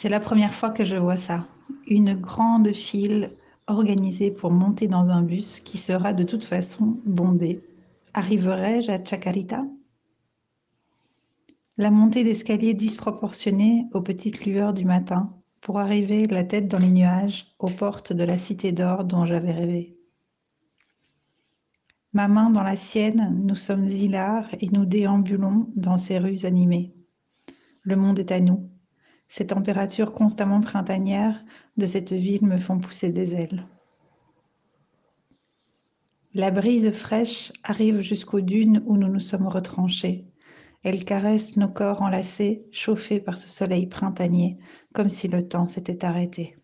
C'est la première fois que je vois ça. Une grande file organisée pour monter dans un bus qui sera de toute façon bondé. Arriverai-je à Chacarita? La montée d'escalier disproportionnée aux petites lueurs du matin pour arriver la tête dans les nuages aux portes de la cité d'or dont j'avais rêvé. Ma main dans la sienne, nous sommes hilars et nous déambulons dans ces rues animées. Le monde est à nous. Ces températures constamment printanières de cette ville me font pousser des ailes. La brise fraîche arrive jusqu'aux dunes où nous nous sommes retranchés. Elle caresse nos corps enlacés, chauffés par ce soleil printanier, comme si le temps s'était arrêté.